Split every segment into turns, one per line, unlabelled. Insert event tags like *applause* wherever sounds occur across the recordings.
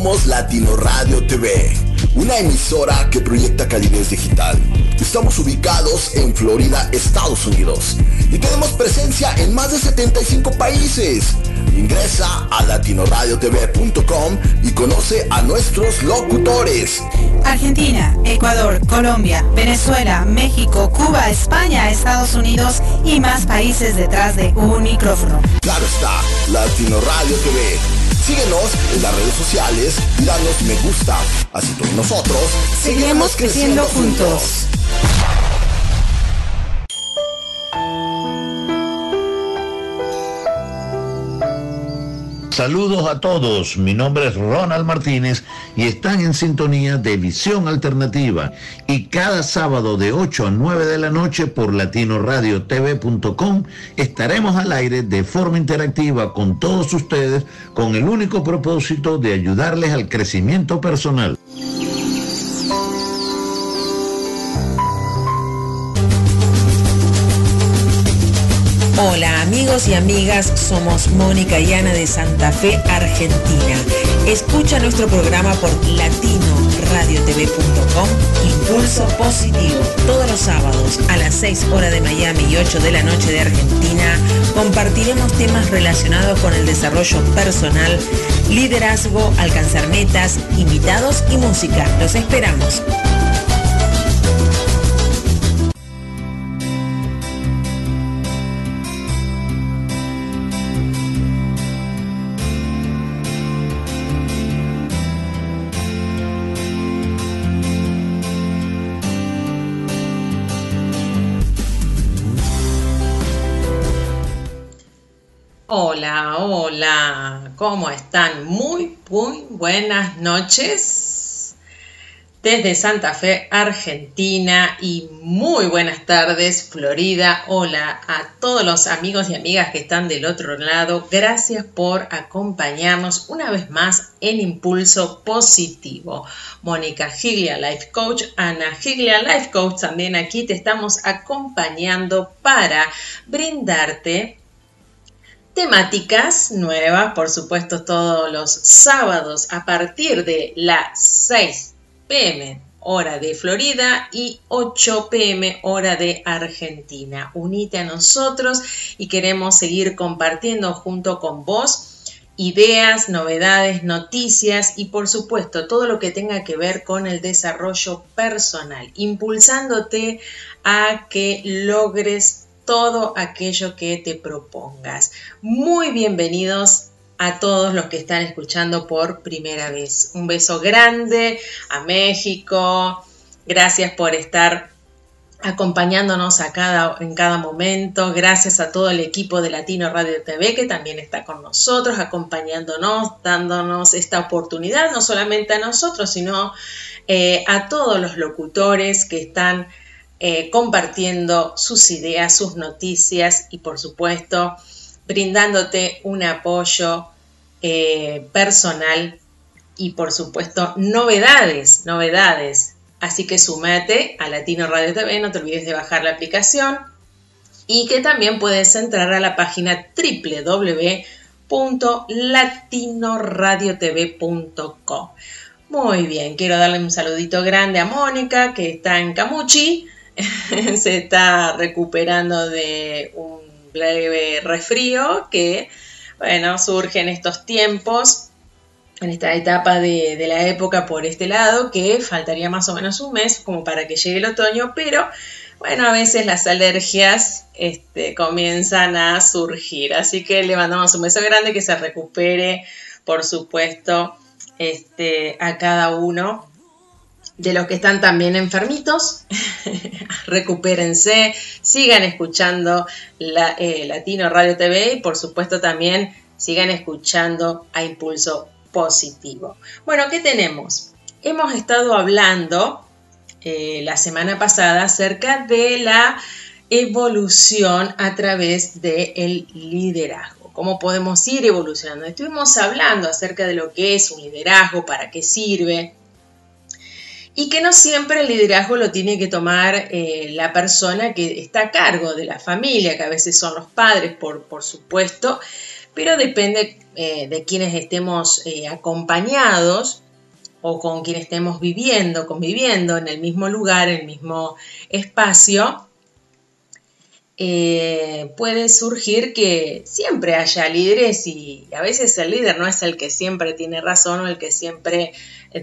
Somos Latino Radio TV, una emisora que proyecta calidez digital. Estamos ubicados en Florida, Estados Unidos, y tenemos presencia en más de 75 países. Ingresa a latinoradiotv.com y conoce a nuestros locutores.
Argentina, Ecuador, Colombia, Venezuela, México, Cuba, España, Estados Unidos y más países detrás de un micrófono.
Claro está, Latino Radio TV. Síguenos en las redes sociales y danos me gusta. Así todos nosotros
seguiremos creciendo juntos.
Saludos a todos, mi nombre es Ronald Martínez y están en sintonía de Visión Alternativa y cada sábado de 8 a 9 de la noche por latinoradiotv.com estaremos al aire de forma interactiva con todos ustedes con el único propósito de ayudarles al crecimiento personal.
Hola amigos y amigas, somos Mónica y Ana de Santa Fe, Argentina. Escucha nuestro programa por latinoradiotv.com Impulso Positivo, todos los sábados a las 6 horas de Miami y 8 de la noche de Argentina. Compartiremos temas relacionados con el desarrollo personal, liderazgo, alcanzar metas, invitados y música. Los esperamos. Hola, ¿cómo están? Muy, muy buenas noches desde Santa Fe, Argentina y muy buenas tardes, Florida. Hola a todos los amigos y amigas que están del otro lado. Gracias por acompañarnos una vez más en Impulso Positivo. Mónica Giglia, Life Coach, Ana Giglia, Life Coach, también aquí te estamos acompañando para brindarte temáticas nuevas, por supuesto, todos los sábados a partir de las 6 pm hora de Florida y 8 pm hora de Argentina. Unite a nosotros y queremos seguir compartiendo junto con vos ideas, novedades, noticias y por supuesto todo lo que tenga que ver con el desarrollo personal, impulsándote a que logres todo aquello que te propongas. Muy bienvenidos a todos los que están escuchando por primera vez. Un beso grande a México. Gracias por estar acompañándonos en cada momento. Gracias a todo el equipo de Latino Radio TV que también está con nosotros, acompañándonos, dándonos esta oportunidad, no solamente a nosotros, sino eh, a todos los locutores que están eh, compartiendo sus ideas, sus noticias y por supuesto brindándote un apoyo eh, personal y por supuesto novedades, novedades. Así que sumate a Latino Radio TV, no te olvides de bajar la aplicación y que también puedes entrar a la página www.latinoradiotv.com. Muy bien, quiero darle un saludito grande a Mónica que está en Camuchi *laughs* se está recuperando de un breve resfrío que, bueno, surge en estos tiempos, en esta etapa de, la época por este lado, que faltaría más o menos un mes como para que llegue el otoño, pero bueno, a veces las alergias este, comienzan a surgir. Así que le mandamos un beso grande, que se recupere, por supuesto, este, a cada uno de los que están también enfermitos, *laughs* recupérense, sigan escuchando eh, Latino Radio TV y por supuesto también sigan escuchando a Impulso Positivo. Bueno, ¿qué tenemos? Hemos estado hablando eh, la semana pasada acerca de la evolución a través del liderazgo. ¿Cómo podemos ir evolucionando? Estuvimos hablando acerca de lo que es un liderazgo, para qué sirve, y que no siempre el liderazgo lo tiene que tomar eh, la persona que está a cargo de la familia, que a veces son los padres, por, por supuesto, pero depende eh, de quienes estemos eh, acompañados o con quienes estemos viviendo, conviviendo en el mismo lugar, en el mismo espacio, puede surgir que siempre haya líderes y a veces el líder no es el que siempre tiene razón o el que siempre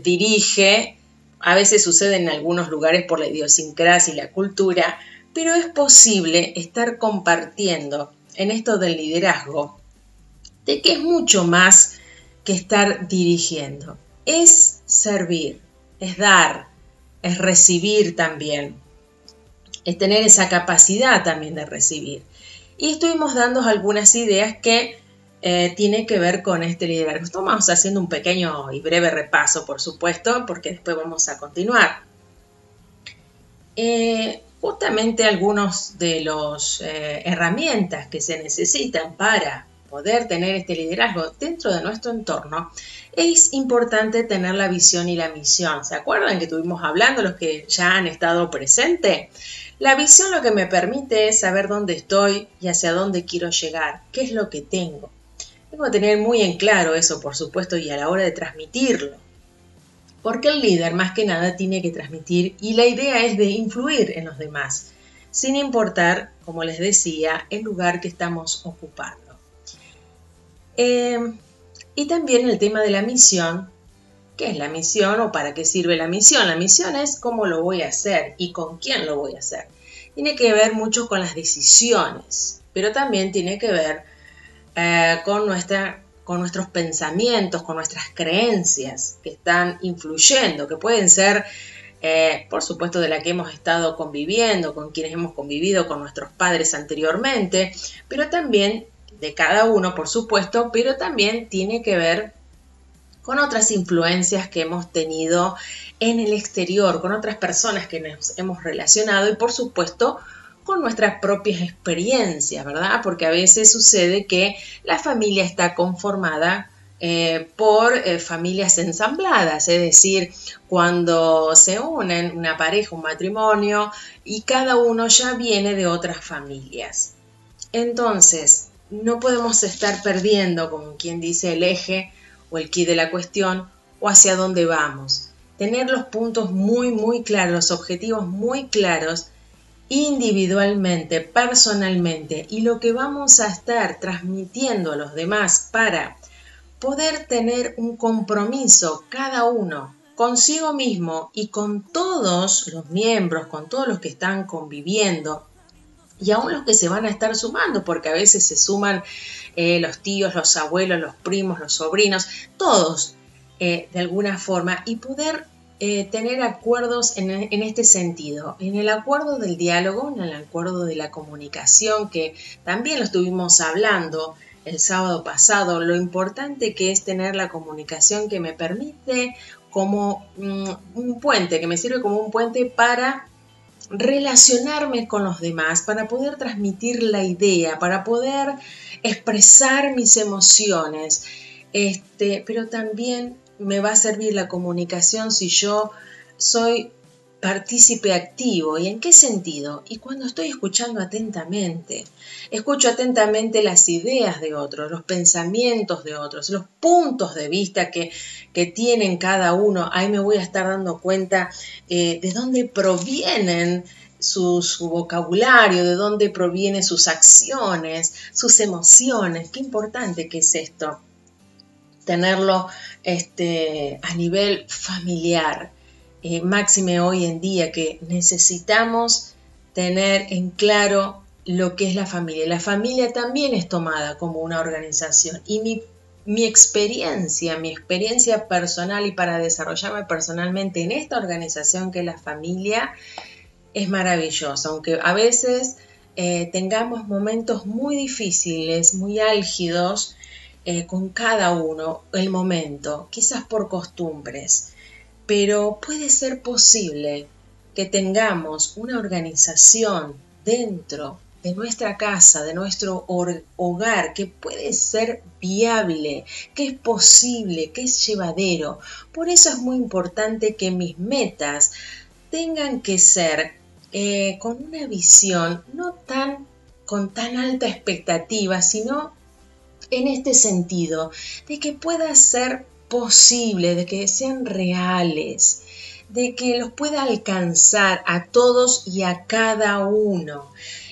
dirige. A veces sucede en algunos lugares por la idiosincrasia y la cultura, pero es posible estar compartiendo en esto del liderazgo de que es mucho más que estar dirigiendo. Es servir, es dar, es recibir también es tener esa capacidad también de recibir. Y estuvimos dando algunas ideas que eh, tienen que ver con este liderazgo. Estamos haciendo un pequeño y breve repaso, por supuesto, porque después vamos a continuar. Eh, justamente algunas de las eh, herramientas que se necesitan para poder tener este liderazgo dentro de nuestro entorno, es importante tener la visión y la misión. ¿Se acuerdan que estuvimos hablando los que ya han estado presentes? La visión lo que me permite es saber dónde estoy y hacia dónde quiero llegar, qué es lo que tengo. Tengo que tener muy en claro eso, por supuesto, y a la hora de transmitirlo. Porque el líder más que nada tiene que transmitir y la idea es de influir en los demás, sin importar, como les decía, el lugar que estamos ocupando. Eh, y también el tema de la misión ¿Qué es la misión o para qué sirve la misión? La misión es cómo lo voy a hacer y con quién lo voy a hacer. Tiene que ver mucho con las decisiones, pero también tiene que ver eh, con, nuestra, con nuestros pensamientos, con nuestras creencias que están influyendo, que pueden ser, eh, por supuesto, de la que hemos estado conviviendo, con quienes hemos convivido, con nuestros padres anteriormente, pero también de cada uno, por supuesto, pero también tiene que ver con otras influencias que hemos tenido en el exterior, con otras personas que nos hemos relacionado y por supuesto con nuestras propias experiencias, ¿verdad? Porque a veces sucede que la familia está conformada eh, por eh, familias ensambladas, es decir, cuando se unen una pareja, un matrimonio, y cada uno ya viene de otras familias. Entonces, no podemos estar perdiendo, como quien dice, el eje o el quid de la cuestión o hacia dónde vamos. Tener los puntos muy, muy claros, los objetivos muy claros individualmente, personalmente y lo que vamos a estar transmitiendo a los demás para poder tener un compromiso cada uno consigo mismo y con todos los miembros, con todos los que están conviviendo y aún los que se van a estar sumando, porque a veces se suman eh, los tíos, los abuelos, los primos, los sobrinos, todos eh, de alguna forma, y poder eh, tener acuerdos en, este sentido, en el acuerdo del diálogo, en el acuerdo de la comunicación, que también lo estuvimos hablando el sábado pasado, lo importante que es tener la comunicación que me permite como mm, un puente, que me sirve como un puente para relacionarme con los demás, para poder transmitir la idea, para poder expresar mis emociones. Este, pero también me va a servir la comunicación si yo soy partícipe activo. ¿Y en qué sentido? Y cuando estoy escuchando atentamente, escucho atentamente las ideas de otros, los pensamientos de otros, los puntos de vista que, que tienen cada uno. Ahí me voy a estar dando cuenta eh, de dónde provienen su, vocabulario, de dónde provienen sus acciones, sus emociones. Qué importante que es esto, tenerlo este, a nivel familiar. Eh, máxime hoy en día que necesitamos tener en claro lo que es la familia. La familia también es tomada como una organización y mi, mi experiencia, mi experiencia personal y para desarrollarme personalmente en esta organización que es la familia, es maravilloso, aunque a veces eh, tengamos momentos muy difíciles, muy álgidos eh, con cada uno, el momento, quizás por costumbres, pero puede ser posible que tengamos una organización dentro de nuestra casa, de nuestro hogar, que puede ser viable, que es posible, que es llevadero. Por eso es muy importante que mis metas tengan que ser eh, con una visión no tan con tan alta expectativa, sino en este sentido, de que pueda ser posible, de que sean reales, de que los pueda alcanzar a todos y a cada uno.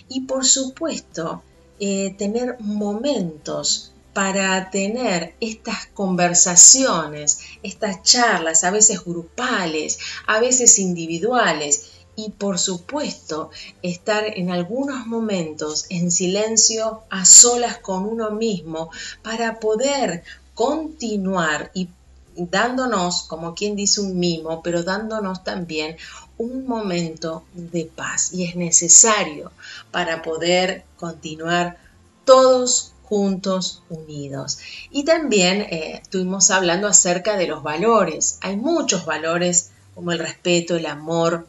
Y por supuesto, eh, tener momentos para tener estas conversaciones, estas charlas, a veces grupales, a veces individuales, y por supuesto estar en algunos momentos en silencio a solas con uno mismo para poder continuar y dándonos, como quien dice un mimo, pero dándonos también un momento de paz y es necesario para poder continuar todos juntos, unidos. Y también eh, estuvimos hablando acerca de los valores. Hay muchos valores como el respeto, el amor,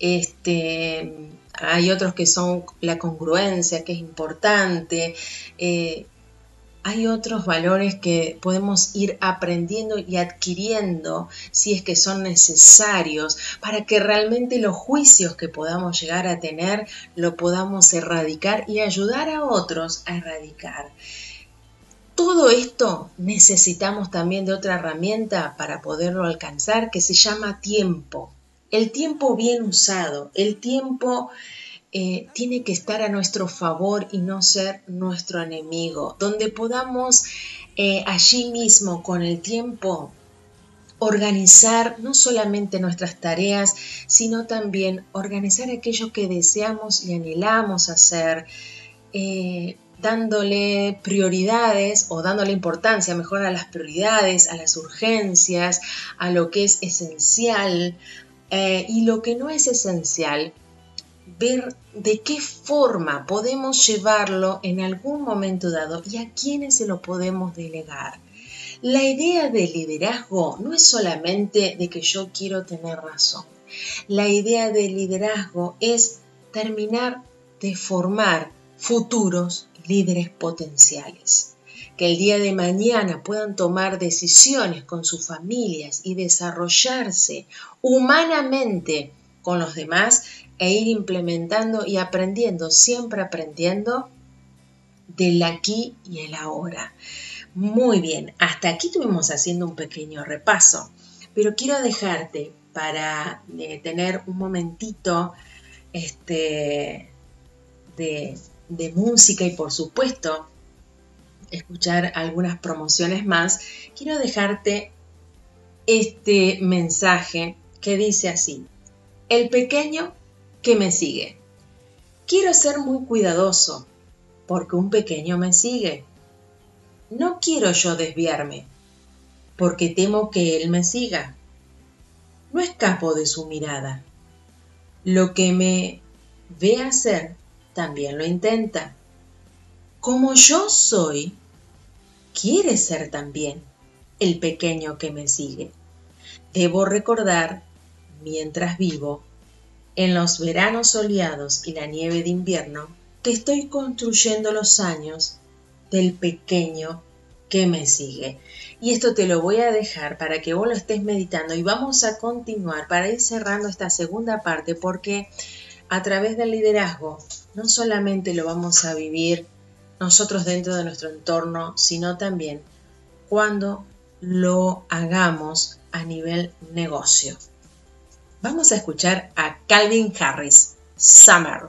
este, hay otros que son la congruencia, que es importante. Eh, hay otros valores que podemos ir aprendiendo y adquiriendo si es que son necesarios para que realmente los juicios que podamos llegar a tener lo podamos erradicar y ayudar a otros a erradicar. Todo esto necesitamos también de otra herramienta para poderlo alcanzar que se llama tiempo. El tiempo bien usado, el tiempo eh, tiene que estar a nuestro favor y no ser nuestro enemigo, donde podamos eh, allí mismo con el tiempo organizar no solamente nuestras tareas, sino también organizar aquello que deseamos y anhelamos hacer, eh, dándole prioridades o dándole importancia mejor a las prioridades, a las urgencias, a lo que es esencial, eh, y lo que no es esencial, ver de qué forma podemos llevarlo en algún momento dado y a quiénes se lo podemos delegar. La idea de liderazgo no es solamente de que yo quiero tener razón. La idea de liderazgo es terminar de formar futuros líderes potenciales que el día de mañana puedan tomar decisiones con sus familias y desarrollarse humanamente con los demás e ir implementando y aprendiendo, siempre aprendiendo del aquí y el ahora. Muy bien, hasta aquí estuvimos haciendo un pequeño repaso, pero quiero dejarte para eh, tener un momentito este, de, de música y por supuesto escuchar algunas promociones más, quiero dejarte este mensaje que dice así, el pequeño que me sigue. Quiero ser muy cuidadoso porque un pequeño me sigue. No quiero yo desviarme porque temo que él me siga. No escapo de su mirada. Lo que me ve hacer también lo intenta. Como yo soy, quiere ser también el pequeño que me sigue. Debo recordar, mientras vivo, en los veranos soleados y la nieve de invierno, que estoy construyendo los años del pequeño que me sigue. Y esto te lo voy a dejar para que vos lo estés meditando y vamos a continuar para ir cerrando esta segunda parte porque a través del liderazgo no solamente lo vamos a vivir nosotros dentro de nuestro entorno, sino también cuando lo hagamos a nivel negocio. Vamos a escuchar a Calvin Harris, Summer.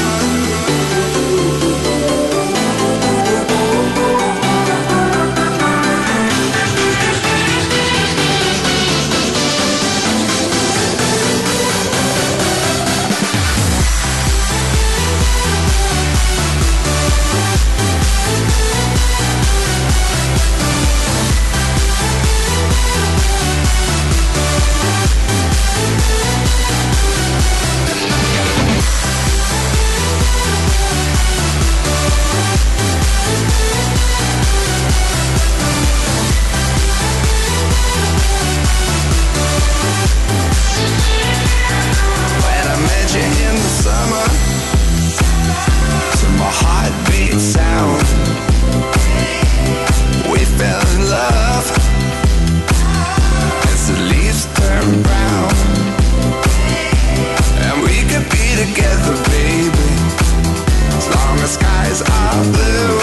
We fell in love. As
the leaves turn brown. And we could be together, baby. As long as skies are blue.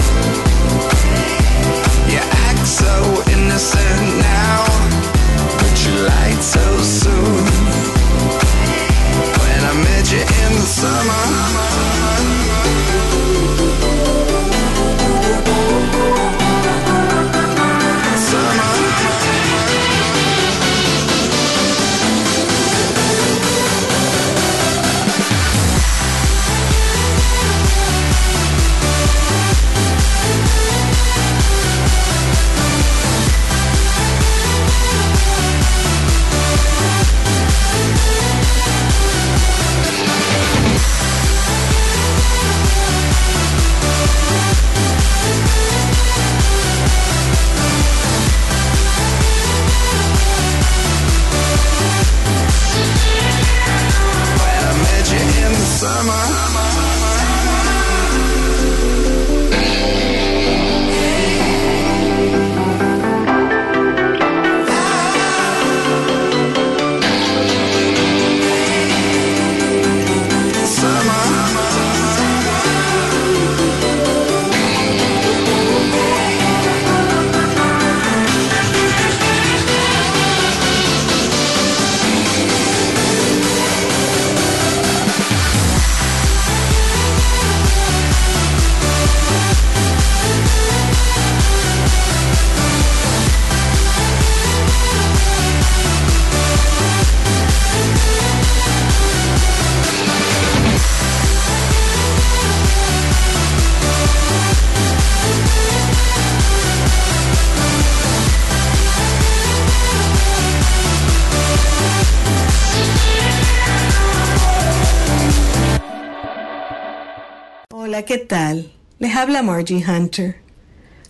Margie Hunter.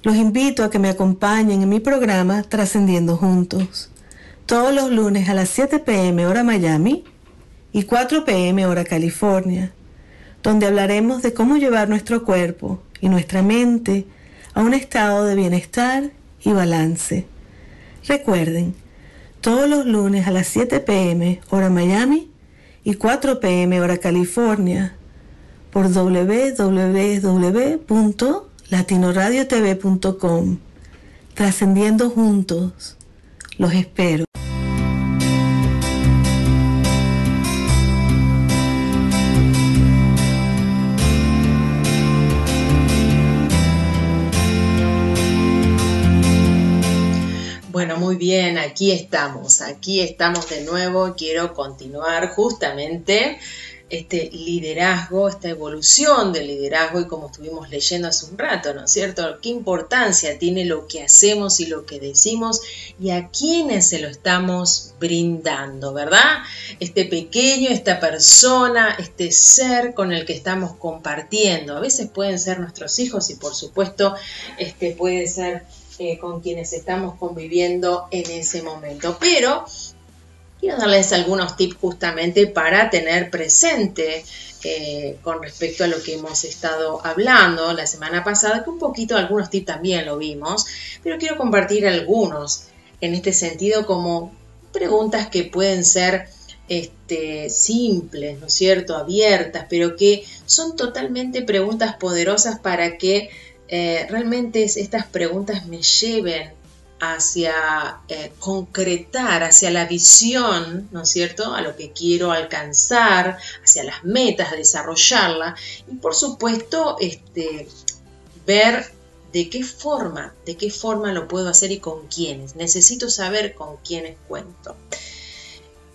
Los invito a que me acompañen en mi programa Trascendiendo Juntos, todos los lunes a las 7 pm hora Miami y 4 pm hora California, donde hablaremos de cómo llevar nuestro cuerpo y nuestra mente a un estado de bienestar y balance. Recuerden, todos los lunes a las 7 pm hora Miami y 4 pm hora California por www.latinoradiotv.com. Trascendiendo juntos. Los espero.
Bueno, muy bien, aquí estamos, aquí estamos de nuevo. Quiero continuar justamente este liderazgo, esta evolución del liderazgo y como estuvimos leyendo hace un rato, ¿no es cierto? ¿Qué importancia tiene lo que hacemos y lo que decimos y a quiénes se lo estamos brindando, ¿verdad? Este pequeño, esta persona, este ser con el que estamos compartiendo. A veces pueden ser nuestros hijos y por supuesto este puede ser eh, con quienes estamos conviviendo en ese momento. Pero quiero darles algunos tips justamente para tener presente eh, con respecto a lo que hemos estado hablando la semana pasada, que un poquito algunos tips también lo vimos, pero quiero compartir algunos en este sentido como preguntas que pueden ser este, simples, ¿no es cierto?, abiertas, pero que son totalmente preguntas poderosas para que eh, realmente estas preguntas me lleven hacia eh, concretar, hacia la visión, ¿no es cierto?, a lo que quiero alcanzar, hacia las metas, desarrollarla y por supuesto este, ver de qué forma, de qué forma lo puedo hacer y con quiénes. Necesito saber con quiénes cuento.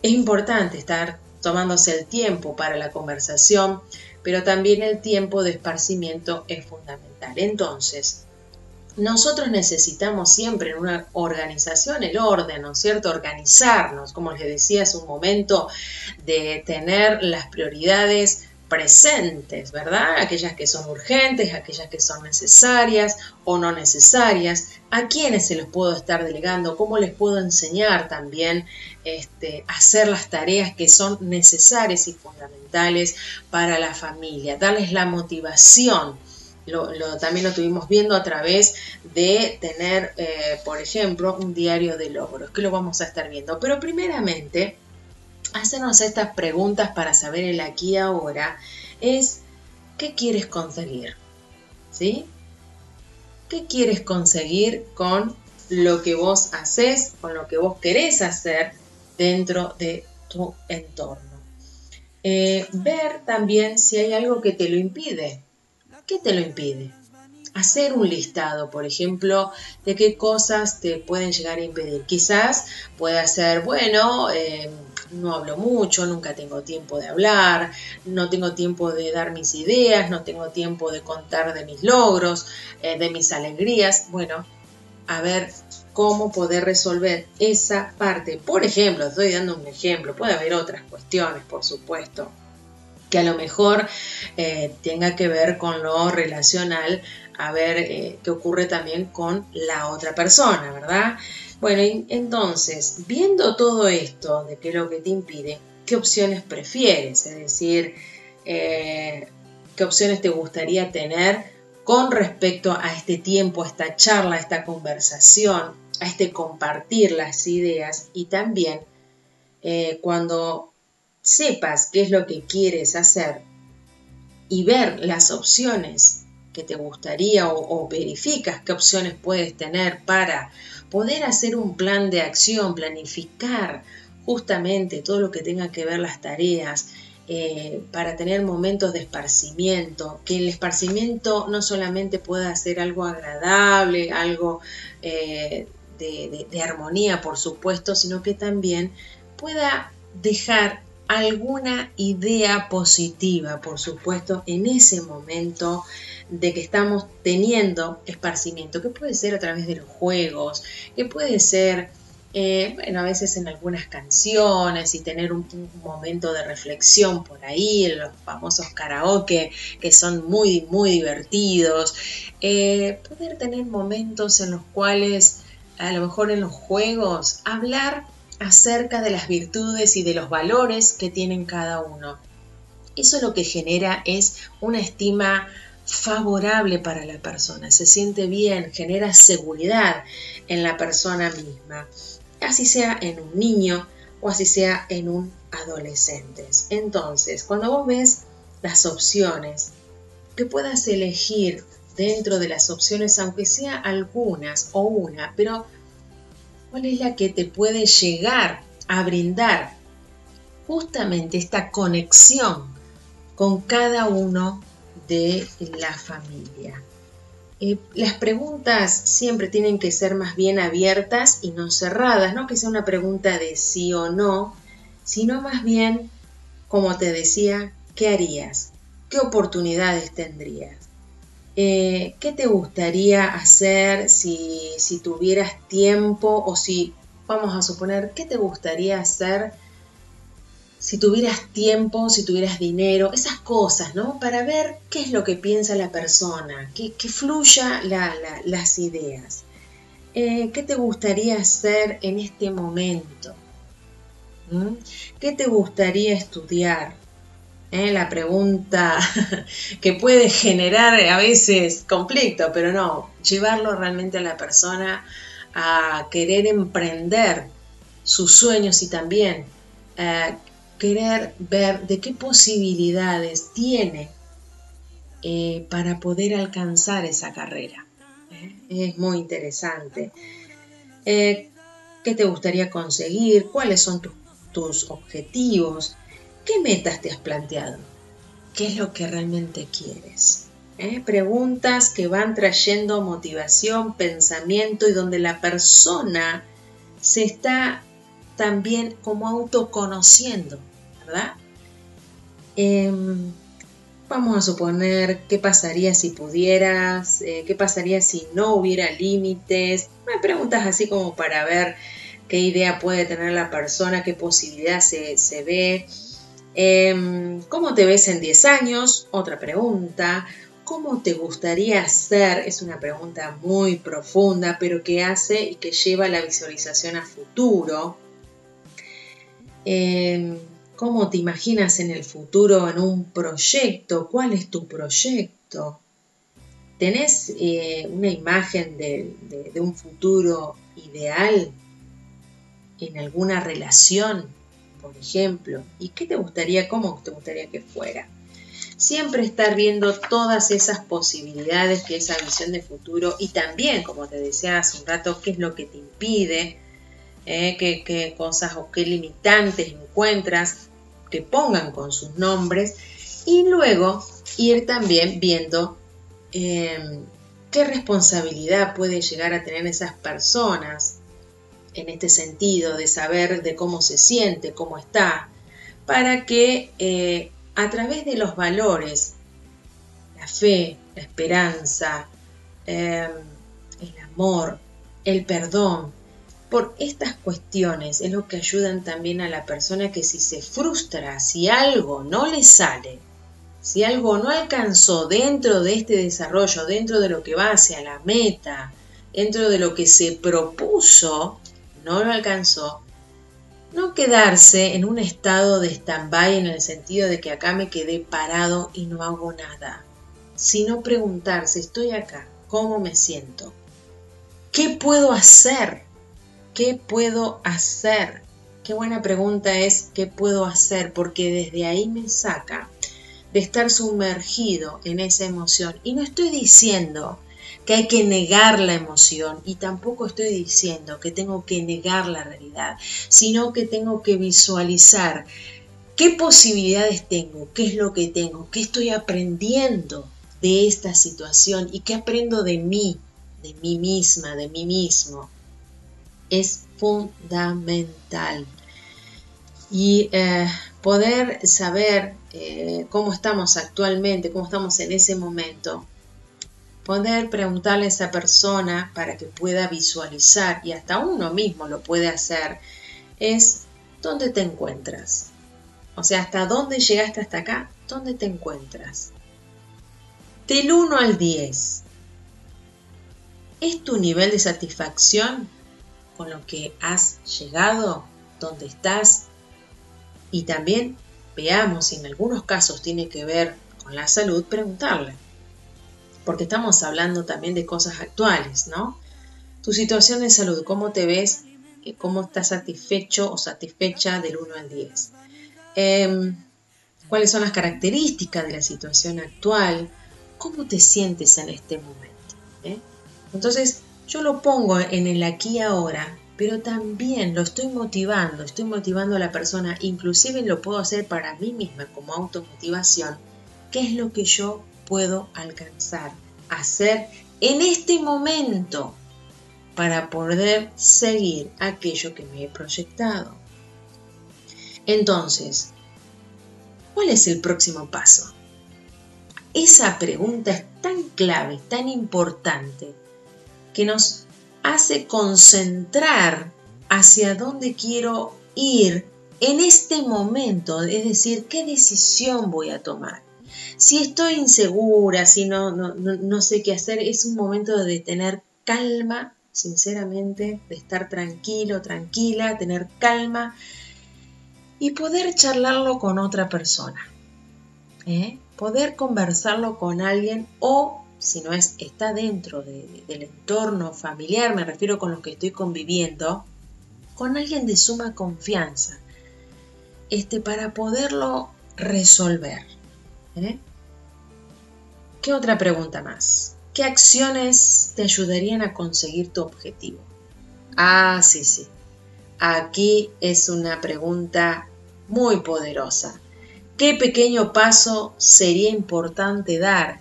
Es importante estar tomándose el tiempo para la conversación, pero también el tiempo de esparcimiento es fundamental. Entonces, nosotros necesitamos siempre en una organización el orden, ¿no es cierto? Organizarnos, como les decía hace un momento, de tener las prioridades presentes, ¿verdad? Aquellas que son urgentes, aquellas que son necesarias o no necesarias, a quiénes se los puedo estar delegando, cómo les puedo enseñar también este, hacer las tareas que son necesarias y fundamentales para la familia, darles la motivación lo, también lo estuvimos viendo a través de tener, eh, por ejemplo, un diario de logros, que lo vamos a estar viendo. Pero primeramente, hacernos estas preguntas para saber el aquí y ahora es, ¿qué quieres conseguir? ¿Sí? ¿Qué quieres conseguir con lo que vos haces, con lo que vos querés hacer dentro de tu entorno? Eh, ver también si hay algo que te lo impide. ¿Qué te lo impide? Hacer un listado, por ejemplo, de qué cosas te pueden llegar a impedir. Quizás pueda ser, bueno, eh, no hablo mucho, nunca tengo tiempo de hablar, no tengo tiempo de dar mis ideas, no tengo tiempo de contar de mis logros, eh, de mis alegrías. Bueno, a ver cómo poder resolver esa parte. Por ejemplo, estoy dando un ejemplo, puede haber otras cuestiones, por supuesto, que a lo mejor eh, tenga que ver con lo relacional, a ver eh, qué ocurre también con la otra persona, ¿verdad? Bueno, entonces, viendo todo esto de qué es lo que te impide, ¿qué opciones prefieres? Es decir, eh, ¿qué opciones te gustaría tener con respecto a este tiempo, a esta charla, a esta conversación, a este compartir las ideas y también cuando sepas qué es lo que quieres hacer y ver las opciones que te gustaría o, verificas qué opciones puedes tener para poder hacer un plan de acción, planificar justamente todo lo que tenga que ver las tareas, eh, para tener momentos de esparcimiento, que el esparcimiento no solamente pueda ser algo agradable, algo eh, de armonía, por supuesto, sino que también pueda dejar alguna idea positiva, por supuesto, en ese momento de que estamos teniendo esparcimiento, que puede ser a través de los juegos, que puede ser eh, bueno, a veces en algunas canciones y tener un, momento de reflexión por ahí, los famosos karaoke que son muy, muy divertidos, eh, poder tener momentos en los cuales a lo mejor en los juegos hablar acerca de las virtudes y de los valores que tienen cada uno. Eso lo que genera es una estima favorable para la persona, se siente bien, genera seguridad en la persona misma así sea en un niño o así sea en un adolescente. Entonces, cuando vos ves las opciones, que puedas elegir dentro de las opciones, aunque sea algunas o una, pero ¿cuál es la que te puede llegar a brindar justamente esta conexión con cada uno de la familia? Eh, las preguntas siempre tienen que ser más bien abiertas y no cerradas, no que sea una pregunta de sí o no, sino más bien, como te decía, ¿qué harías? ¿Qué oportunidades tendrías? Eh, ¿Qué te gustaría hacer si, si tuvieras tiempo o si, vamos a suponer, ¿qué te gustaría hacer si tuvieras tiempo, si tuvieras dinero, esas cosas, ¿no? Para ver qué es lo que piensa la persona, que, que fluya las ideas. Eh, ¿Qué te gustaría hacer en este momento? ¿Mm? ¿Qué te gustaría estudiar? ¿Eh? La pregunta *laughs* que puede generar a veces conflicto, pero no, llevarlo realmente a la persona a querer emprender sus sueños y también eh, querer ver de qué posibilidades tiene eh, para poder alcanzar esa carrera. ¿eh? Es muy interesante. ¿Qué te gustaría conseguir? ¿Cuáles son tus objetivos? ¿Qué metas te has planteado? ¿Qué es lo que realmente quieres? Preguntas que van trayendo motivación, pensamiento y donde la persona se está también como autoconociendo ¿verdad? Em, vamos a suponer qué pasaría si pudieras, eh, qué pasaría si no hubiera límites. Me preguntas así como para ver qué idea puede tener la persona, qué posibilidad se, ve. Em, ¿Cómo te ves en 10 años? Otra pregunta. ¿Cómo te gustaría ser? Es una pregunta muy profunda, pero que hace y que lleva la visualización a futuro. Em, ¿Cómo te imaginas en el futuro en un proyecto? ¿Cuál es tu proyecto? ¿Tenés eh, una imagen de, un futuro ideal en alguna relación, por ejemplo? ¿Y qué te gustaría, cómo te gustaría que fuera? Siempre estar viendo todas esas posibilidades que esa visión de futuro y también, como te decía hace un rato, qué es lo que te impide, eh, qué, cosas o qué limitantes encuentras que pongan con sus nombres y luego ir también viendo em, qué responsabilidad puede llegar a tener esas personas en este sentido de saber de cómo se siente, cómo está, para que eh, a través de los valores, la fe, la esperanza, em, el amor, el perdón, por estas cuestiones es lo que ayudan también a la persona que si se frustra, si algo no le sale, si algo no alcanzó dentro de este desarrollo, dentro de lo que va hacia la meta, dentro de lo que se propuso, no lo alcanzó, no quedarse en un estado de stand-by en el sentido de que acá me quedé parado y no hago nada, sino preguntarse, estoy acá, ¿cómo me siento? ¿Qué puedo hacer? ¿Qué puedo hacer? Qué buena pregunta es ¿qué puedo hacer? Porque desde ahí me saca de estar sumergido en esa emoción. Y no estoy diciendo que hay que negar la emoción y tampoco estoy diciendo que tengo que negar la realidad, sino que tengo que visualizar qué posibilidades tengo, qué es lo que tengo, qué estoy aprendiendo de esta situación y qué aprendo de mí, de mí misma, de mí mismo es fundamental. Y eh, poder saber eh, cómo estamos actualmente, cómo estamos en ese momento, poder preguntarle a esa persona para que pueda visualizar y hasta uno mismo lo puede hacer es ¿dónde te encuentras? O sea, ¿hasta dónde llegaste hasta acá? ¿Dónde te encuentras? Del 1 al 10, ¿es tu nivel de satisfacción con lo que has llegado? ¿Dónde estás? Y también veamos si en algunos casos tiene que ver con la salud, preguntarle. Porque estamos hablando también de cosas actuales, ¿no? Tu situación de salud, ¿cómo te ves? ¿Cómo estás satisfecho o satisfecha del 1 al 10? Em, cuáles son las características de la situación actual, cómo te sientes en este momento. ¿Eh? Entonces, yo lo pongo en el aquí y ahora, pero también lo estoy motivando, estoy motivando a la persona, inclusive lo puedo hacer para mí misma como automotivación, qué es lo que yo puedo alcanzar, hacer en este momento para poder seguir aquello que me he proyectado. Entonces, ¿cuál es el próximo paso? Esa pregunta es tan clave, tan importante, que nos hace concentrar hacia dónde quiero ir en este momento, es decir, qué decisión voy a tomar. Si estoy insegura, si no, no, no, sé qué hacer, es un momento de tener calma, sinceramente, de estar tranquilo, tranquila, tener calma y poder charlarlo con otra persona. ¿eh? Poder conversarlo con alguien o, si no es, está dentro del entorno familiar, me refiero con los que estoy conviviendo, con alguien de suma confianza, este, para poderlo resolver. ¿Eh? ¿Qué otra pregunta más? ¿Qué acciones te ayudarían a conseguir tu objetivo? Ah, sí, sí. Aquí es una pregunta muy poderosa. ¿Qué pequeño paso sería importante dar?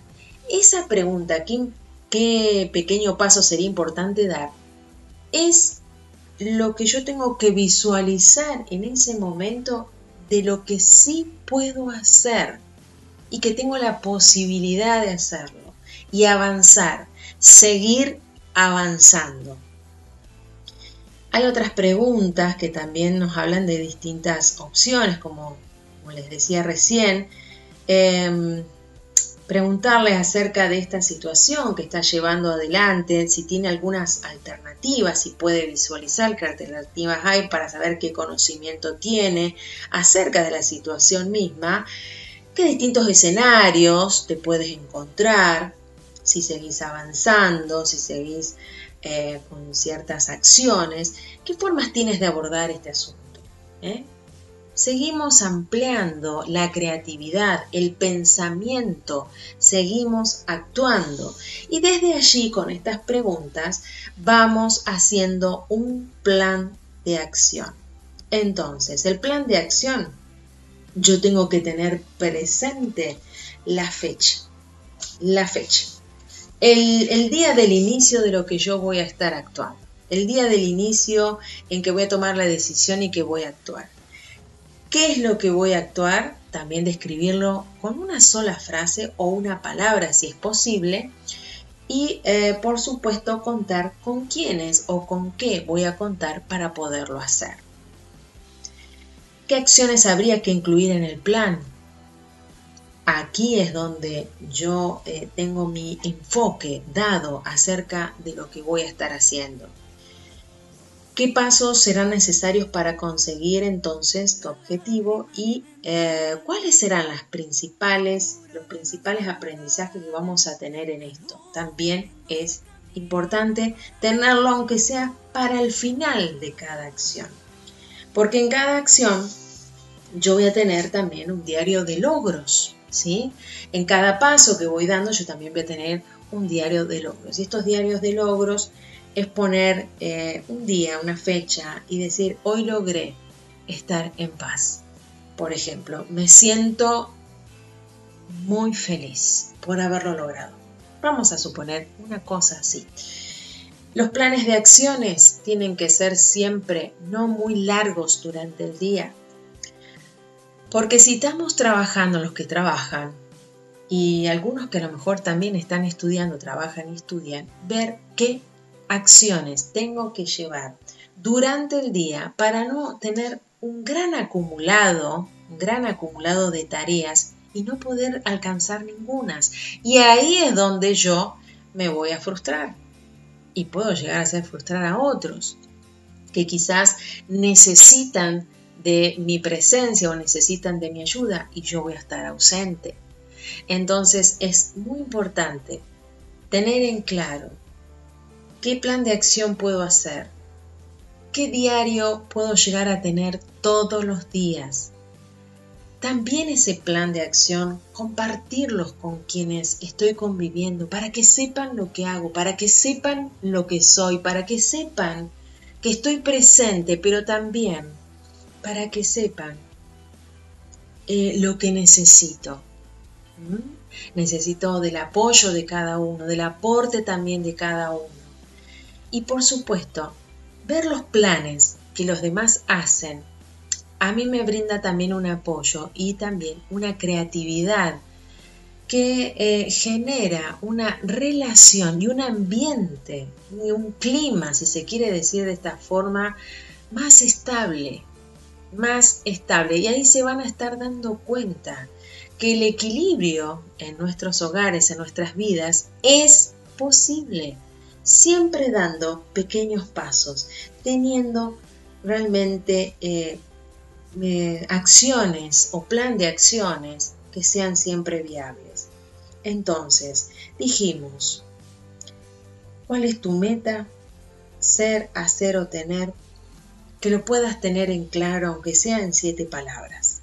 Esa pregunta, ¿qué, pequeño paso sería importante dar? Es lo que yo tengo que visualizar en ese momento de lo que sí puedo hacer y que tengo la posibilidad de hacerlo y avanzar, seguir avanzando. Hay otras preguntas que también nos hablan de distintas opciones, como, les decía recién, eh, preguntarles acerca de esta situación que está llevando adelante, si tiene algunas alternativas, si puede visualizar qué alternativas hay para saber qué conocimiento tiene acerca de la situación misma, qué distintos escenarios te puedes encontrar, si seguís avanzando, si seguís eh, con ciertas acciones, ¿qué formas tienes de abordar este asunto? ¿Eh? Seguimos ampliando la creatividad, el pensamiento, seguimos actuando y desde allí con estas preguntas vamos haciendo un plan de acción. Entonces, el plan de acción, yo tengo que tener presente la fecha, la fecha el, día del inicio de lo que yo voy a estar actuando, el día del inicio en que voy a tomar la decisión y que voy a actuar. ¿Qué es lo que voy a actuar? También describirlo con una sola frase o una palabra si es posible. Y eh, por supuesto contar con quiénes o con qué voy a contar para poderlo hacer. ¿Qué acciones habría que incluir en el plan? aquí es donde yo eh, tengo mi enfoque dado acerca de lo que voy a estar haciendo. ¿Qué pasos serán necesarios para conseguir entonces tu objetivo y eh, cuáles serán las principales, los principales aprendizajes que vamos a tener en esto? También es importante tenerlo aunque sea para el final de cada acción. Porque en cada acción yo voy a tener también un diario de logros en cada paso que voy dando yo también voy a tener un diario de logros. Y estos diarios de logros es poner eh, un día, una fecha y decir, hoy logré estar en paz. Por ejemplo, me siento muy feliz por haberlo logrado. Vamos a suponer una cosa así. Los planes de acciones tienen que ser siempre no muy largos durante el día, porque si estamos trabajando los que trabajan, y algunos que a lo mejor también están estudiando, trabajan y estudian, ver qué acciones tengo que llevar durante el día para no tener un gran acumulado, un gran acumulado de tareas y no poder alcanzar ningunas. Y ahí es donde yo me voy a frustrar y puedo llegar a hacer frustrar a otros que quizás necesitan de mi presencia o necesitan de mi ayuda y yo voy a estar ausente. Entonces es muy importante tener en claro qué plan de acción puedo hacer, qué diario puedo llegar a tener todos los días. También ese plan de acción, compartirlos con quienes estoy conviviendo para que sepan lo que hago, para que sepan lo que soy, para que sepan que estoy presente, pero también para que sepan eh, lo que necesito. Necesito del apoyo de cada uno, del aporte también de cada uno. Y por supuesto, ver los planes que los demás hacen, a mí me brinda también un apoyo y también una creatividad que eh, genera una relación y un ambiente y un clima, si se quiere decir de esta forma, más estable, más estable. Y ahí se van a estar dando cuenta que el equilibrio en nuestros hogares, en nuestras vidas, es posible, siempre dando pequeños pasos, teniendo realmente eh, eh, acciones o plan de acciones que sean siempre viables. Entonces, dijimos, ¿cuál es tu meta? Ser, hacer o tener, que lo puedas tener en claro, aunque sea en siete palabras.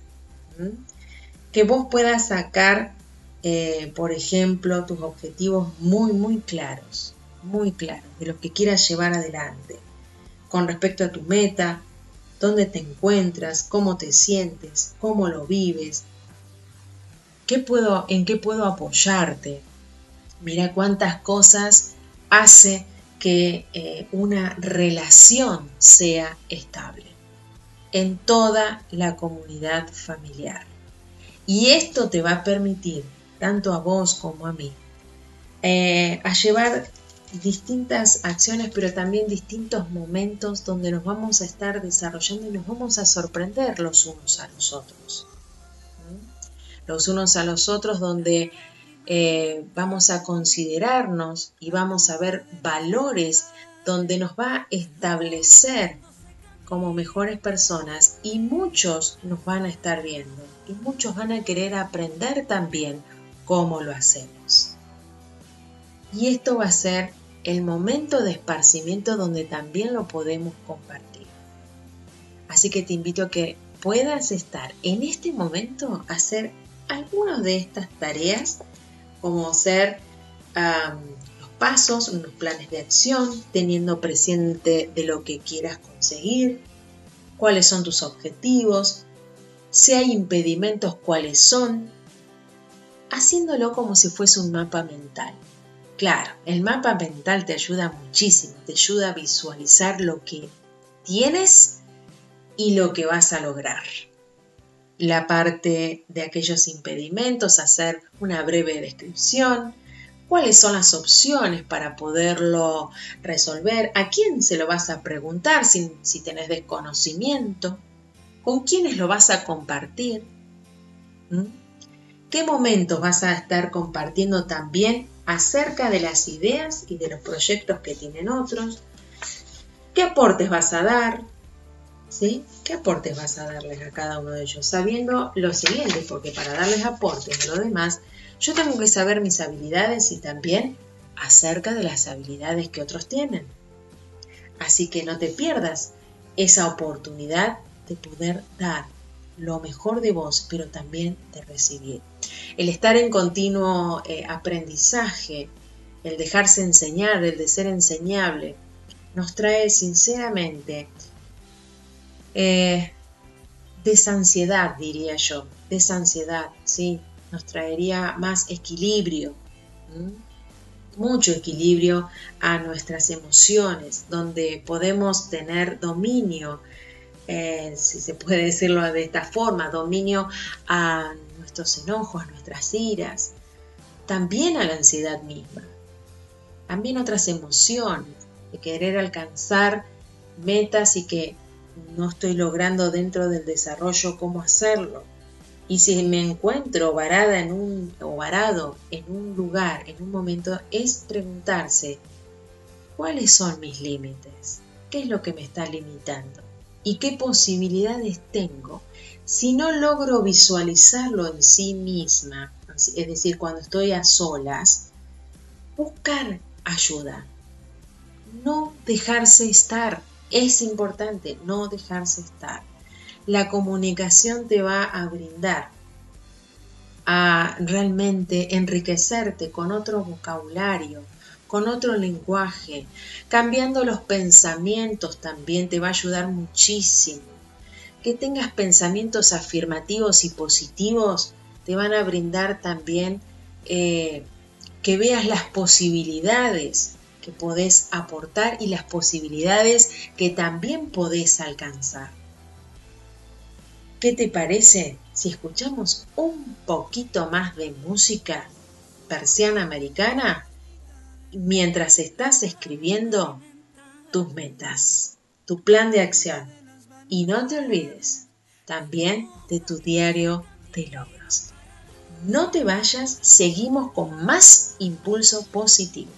Que vos puedas sacar, eh, por ejemplo, tus objetivos muy, muy claros, muy claros, de lo que quieras llevar adelante, con respecto a tu meta, dónde te encuentras, cómo te sientes, cómo lo vives, puedo, ¿En qué puedo apoyarte? Mira cuántas cosas hace que eh, una relación sea estable en toda la comunidad familiar. Y esto te va a permitir, tanto a vos como a mí, eh, a llevar distintas acciones, pero también distintos momentos donde nos vamos a estar desarrollando y nos vamos a sorprender los unos a los otros los unos a los otros, donde eh, vamos a considerarnos y vamos a ver valores, donde nos va a establecer como mejores personas y muchos nos van a estar viendo y muchos van a querer aprender también cómo lo hacemos. Y esto va a ser el momento de esparcimiento donde también lo podemos compartir. Así que te invito a que puedas estar en este momento a hacer algunas de estas tareas, como ser los pasos, unos planes de acción, teniendo presente de lo que quieras conseguir, cuáles son tus objetivos, si hay impedimentos, cuáles son, haciéndolo como si fuese un mapa mental. Claro, el mapa mental te ayuda muchísimo, te ayuda a visualizar lo que tienes y lo que vas a lograr la parte de aquellos impedimentos, hacer una breve descripción, cuáles son las opciones para poderlo resolver, a quién se lo vas a preguntar si, si tenés desconocimiento, con quiénes lo vas a compartir, ¿Mm? qué momentos vas a estar compartiendo también acerca de las ideas y de los proyectos que tienen otros, qué aportes vas a dar, ¿Qué aportes vas a darles a cada uno de ellos? Sabiendo lo siguiente, porque para darles aportes a lo demás, yo tengo que saber mis habilidades y también acerca de las habilidades que otros tienen. Así que no te pierdas esa oportunidad de poder dar lo mejor de vos, pero también de recibir. El estar en continuo eh, aprendizaje, el dejarse enseñar, el de ser enseñable, nos trae sinceramente eh, desansiedad, diría yo, desansiedad, ¿sí? Nos traería más equilibrio, mucho equilibrio a nuestras emociones, donde podemos tener dominio, eh, si se puede decirlo de esta forma, dominio a nuestros enojos, a nuestras iras, también a la ansiedad misma. También otras emociones de querer alcanzar metas y que no estoy logrando dentro del desarrollo cómo hacerlo. Y si me encuentro varada en un, o varado en un lugar, en un momento, es preguntarse, ¿cuáles son mis límites? ¿Qué es lo que me está limitando? ¿Y qué posibilidades tengo si no logro visualizarlo en sí misma? Es decir, cuando estoy a solas, buscar ayuda. No dejarse estar. Es importante no dejarse estar. La comunicación te va a brindar a realmente enriquecerte con otro vocabulario, con otro lenguaje, cambiando los pensamientos también te va a ayudar muchísimo. Que tengas pensamientos afirmativos y positivos te van a brindar también eh, que veas las posibilidades que podés aportar y las posibilidades que también podés alcanzar. ¿Qué te parece si escuchamos un poquito más de música persiana americana mientras estás escribiendo tus metas, tu plan de acción? Y no te olvides también de tu diario de logros. No te vayas, seguimos con más impulso positivo.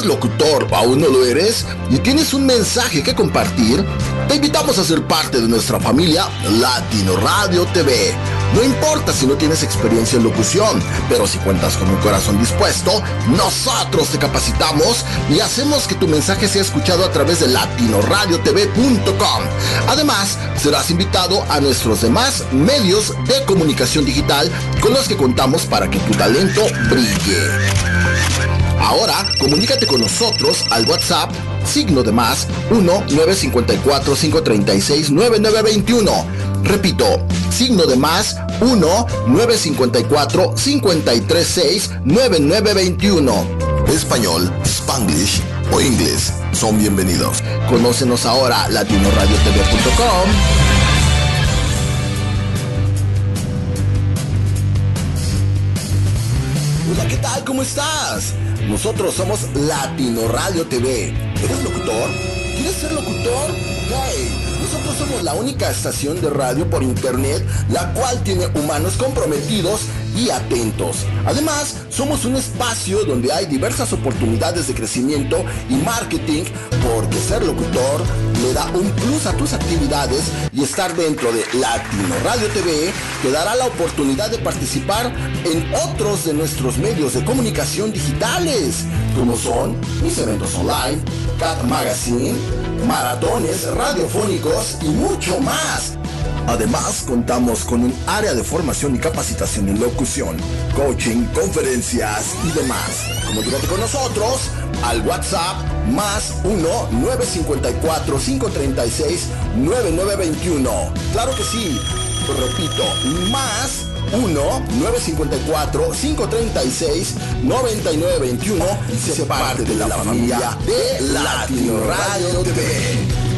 ¿Eres locutor o aún no lo eres? ¿Y tienes un mensaje que compartir? Te invitamos a ser parte de nuestra familia Latino Radio TV. No importa si no tienes experiencia en locución, pero si cuentas con un corazón dispuesto, nosotros te capacitamos y hacemos que tu mensaje sea escuchado a través de latinoradiotv.com. Además, serás invitado a nuestros demás medios de comunicación digital con los que contamos para que tu talento brille. Ahora, comunícate con nosotros al WhatsApp signo de más 1-954-536-9921. Repito, signo de más 1-954-536-9921. Español, Spanglish o inglés son bienvenidos. Conócenos ahora latinoradiotv.com. Hola, ¿qué tal? ¿Cómo estás? Nosotros somos Latino Radio TV. ¿Eres locutor? ¿Quieres ser locutor? Hey, nosotros somos la única estación de radio por internet la cual tiene humanos comprometidos y atentos. Además, somos un espacio donde hay diversas oportunidades de crecimiento y marketing porque ser locutor le da un plus a tus actividades y estar dentro de Latino Radio TV te dará la oportunidad de participar en otros de nuestros medios de comunicación digitales, como son mis eventos online, Cat Magazine, maratones radiofónicos y mucho más. Además, contamos con un área de formación y capacitación en locución, coaching, conferencias y demás. Comunícate con nosotros al WhatsApp más 1-954-536-9921. Claro que sí, repito, más 1-954-536-9921 y se parte de la familia de Latino Radio TV.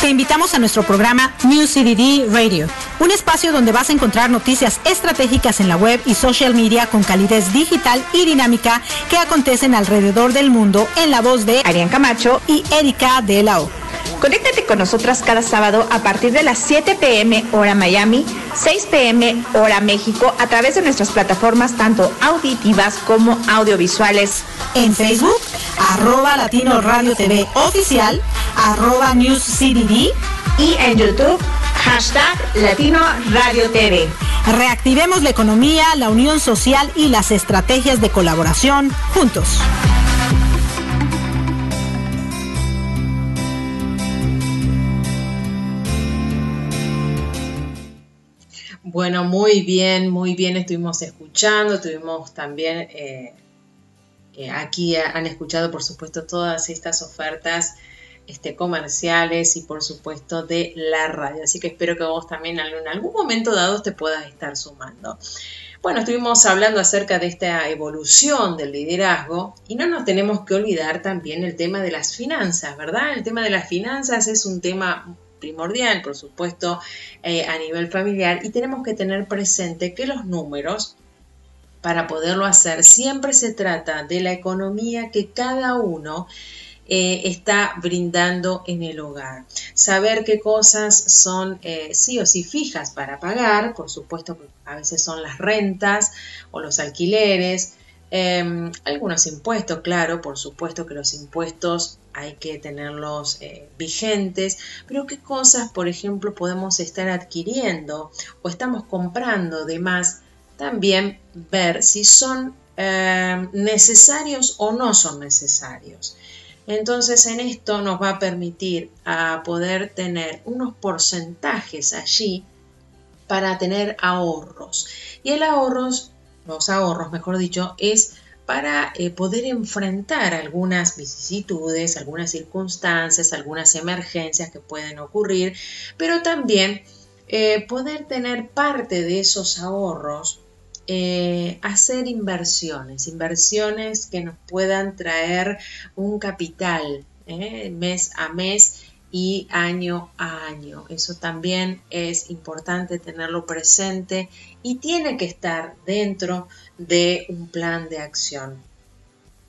Te invitamos a nuestro programa New CDD Radio, un espacio donde vas a encontrar noticias estratégicas en la web y social media con calidez digital y dinámica que acontecen alrededor del mundo en la voz de Arián Camacho y Erika de la O.
Conéctate con nosotras cada sábado a partir de las 7 pm hora Miami, 6 pm hora México a través de nuestras plataformas tanto auditivas como audiovisuales.
En Facebook, arroba Latino Radio TV Oficial, arroba News CDD
y en YouTube, hashtag Latino Radio TV.
Reactivemos la economía, la unión social y las estrategias de colaboración juntos.
Bueno, muy bien, muy bien, estuvimos escuchando, tuvimos también, eh, eh, aquí han escuchado por supuesto todas estas ofertas este, comerciales y por supuesto de la radio, así que espero que vos también en algún momento dado te puedas estar sumando. Bueno, estuvimos hablando acerca de esta evolución del liderazgo y no nos tenemos que olvidar también el tema de las finanzas, ¿verdad? El tema de las finanzas es un tema primordial, por supuesto, eh, a nivel familiar y tenemos que tener presente que los números, para poderlo hacer, siempre se trata de la economía que cada uno eh, está brindando en el hogar. Saber qué cosas son eh, sí o sí fijas para pagar, por supuesto, a veces son las rentas o los alquileres, Em, algunos impuestos, claro, por supuesto que los impuestos hay que tenerlos eh, vigentes, pero qué cosas, por ejemplo, podemos estar adquiriendo o estamos comprando de más, también ver si son em, necesarios o no son necesarios. Entonces en esto nos va a permitir a poder tener unos porcentajes allí para tener ahorros. Y el ahorros los ahorros, mejor dicho, es para eh, poder enfrentar algunas vicisitudes, algunas circunstancias, algunas emergencias que pueden ocurrir, pero también eh, poder tener parte de esos ahorros, eh, hacer inversiones, inversiones que nos puedan traer un capital mes a mes y año a año. Eso también es importante tenerlo presente y tiene que estar dentro de un plan de acción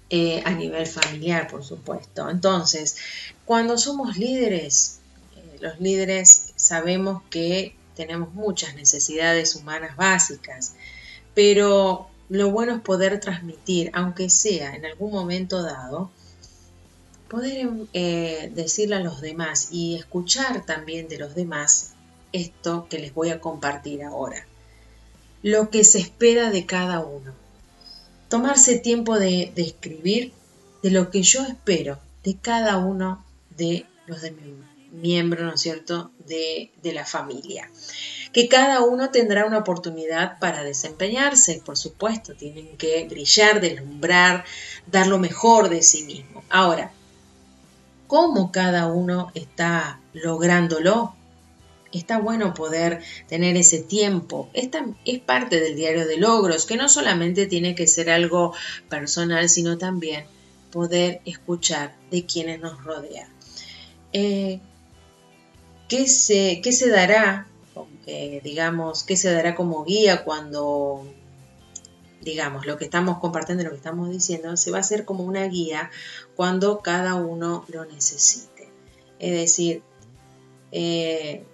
eh, a nivel familiar, por supuesto. Entonces, cuando somos líderes, eh, los líderes sabemos que tenemos muchas necesidades humanas básicas, pero lo bueno es poder transmitir, aunque sea en algún momento dado, poder eh, decirle a los demás y escuchar también de los demás esto que les voy a compartir ahora. Lo que se espera de cada uno. Tomarse tiempo de, escribir de lo que yo espero de cada uno de los de mi miembro, ¿no es cierto?, de, de la familia que cada uno tendrá una oportunidad para desempeñarse, por supuesto, tienen que brillar, deslumbrar, dar lo mejor de sí mismo. Ahora, ¿cómo cada uno está lográndolo? Está bueno poder tener ese tiempo. Esta es parte del diario de logros, que no solamente tiene que ser algo personal, sino también poder escuchar de quienes nos rodean. Eh, ¿qué, se, ¿Qué se dará eh, digamos, qué se dará como guía cuando, digamos, lo que estamos compartiendo, lo que estamos diciendo, se va a hacer como una guía cuando cada uno lo necesite. Es decir, eh,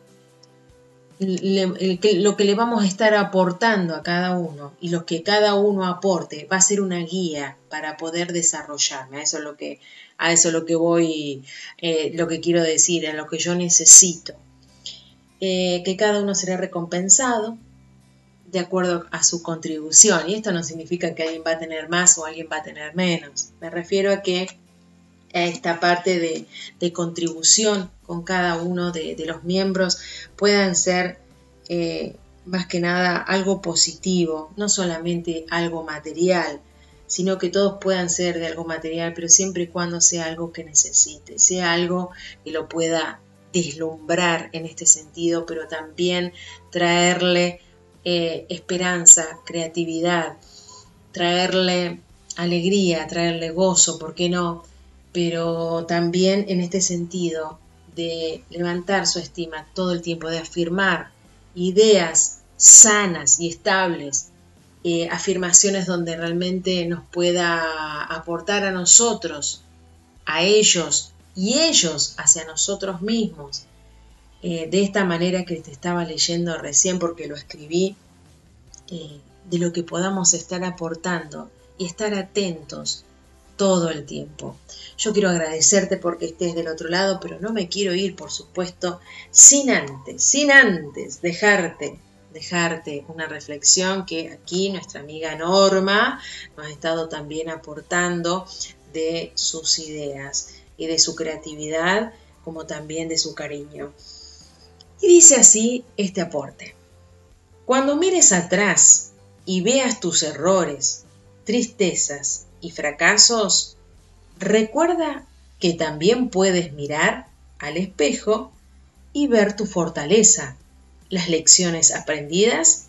lo que le vamos a estar aportando a cada uno y lo que cada uno aporte va a ser una guía para poder desarrollarme. A eso es lo que, a eso lo que voy, eh, lo que quiero decir, a lo que yo necesito. Eh, que cada uno será recompensado de acuerdo a su contribución. Y esto no significa que alguien va a tener más o alguien va a tener menos. Me refiero a que esta parte de, contribución con cada uno de, los miembros puedan ser eh, más que nada algo positivo, no solamente algo material, sino que todos puedan ser de algo material, pero siempre y cuando sea algo que necesite, sea algo que lo pueda deslumbrar en este sentido, pero también traerle eh, esperanza, creatividad, traerle alegría, traerle gozo, ¿por qué no? Pero también en este sentido de levantar su estima todo el tiempo, de afirmar ideas sanas y estables, eh, afirmaciones donde realmente nos pueda aportar a nosotros, a ellos, y ellos hacia nosotros mismos. Eh, de esta manera que te estaba leyendo recién porque lo escribí, eh, de lo que podamos estar aportando y estar atentos todo el tiempo. Yo quiero agradecerte porque estés del otro lado, pero no me quiero ir, por supuesto, sin antes, sin antes dejarte, dejarte una reflexión que aquí nuestra amiga Norma nos ha estado también aportando de sus ideas y de su creatividad como también de su cariño. Y dice así este aporte. Cuando mires atrás y veas tus errores, tristezas y fracasos, recuerda que también puedes mirar al espejo y ver tu fortaleza, las lecciones aprendidas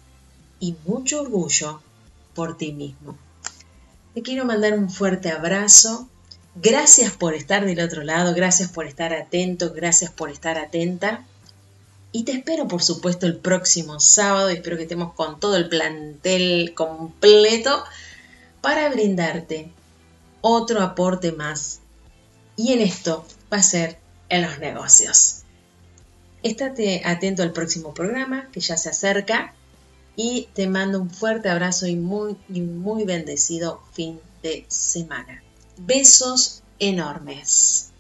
y mucho orgullo por ti mismo. Te quiero mandar un fuerte abrazo Gracias por estar del otro lado, gracias por estar atento, gracias por estar atenta. Y te espero, por supuesto, el próximo sábado. Espero que estemos con todo el plantel completo para brindarte otro aporte más. Y en esto va a ser en los negocios. Estate atento al próximo programa que ya se acerca y te mando un fuerte abrazo y muy, muy bendecido fin de semana. Besos enormes.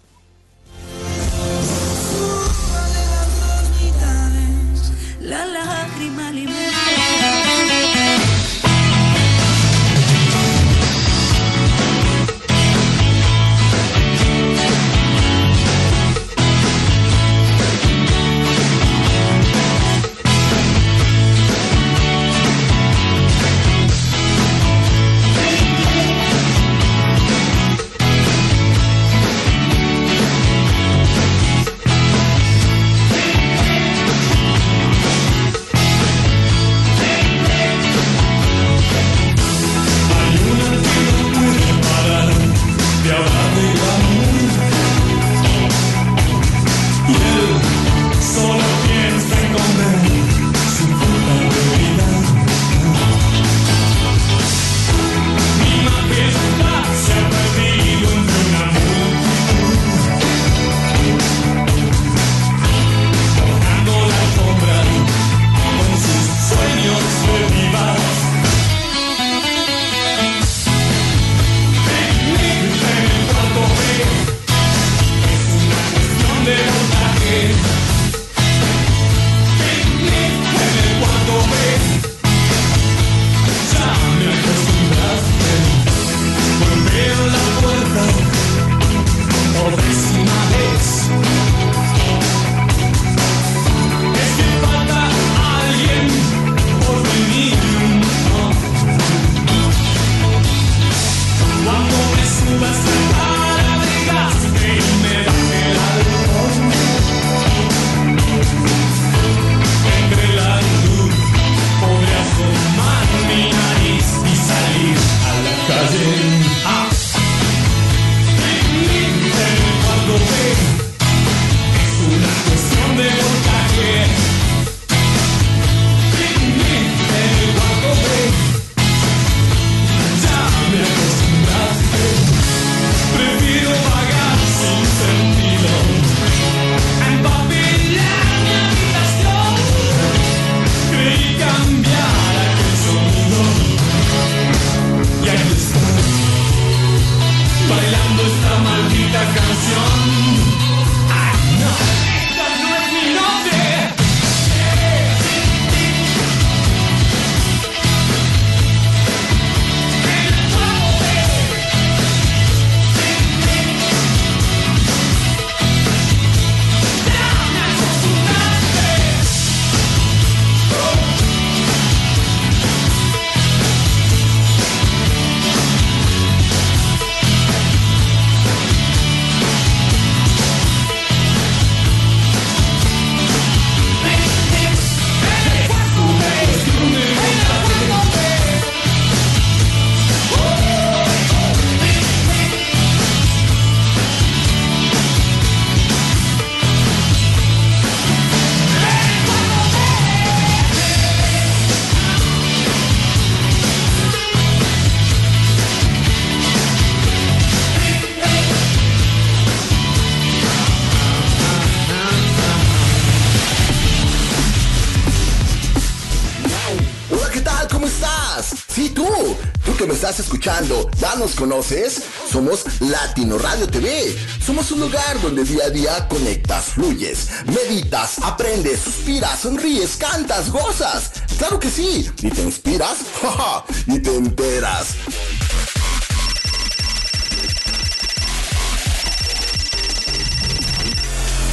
¿Ya nos conoces? Somos Latino Radio TV. Somos un lugar donde día a día conectas, fluyes, meditas, aprendes, suspiras, sonríes, cantas, gozas. Claro que sí. Y te inspiras *laughs* y te enteras.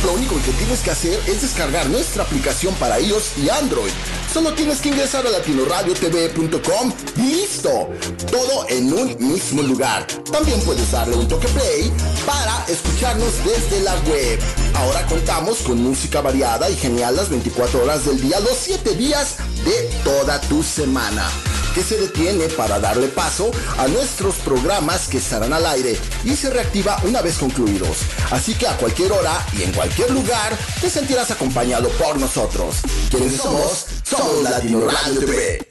Lo único que tienes que hacer es descargar nuestra aplicación para iOS y Android Solo tienes que ingresar a latinoradiotv.com y listo. Todo en un mismo lugar. También puedes darle un toque play para escucharnos desde la web. Ahora contamos con música variada y genial las 24 horas del día, los 7 días de toda tu semana que se detiene para darle paso a nuestros programas que estarán al aire y se reactiva una vez concluidos. Así que a cualquier hora y en cualquier lugar te sentirás acompañado por nosotros. ¿Quiénes somos? Somos Latino Radio TV.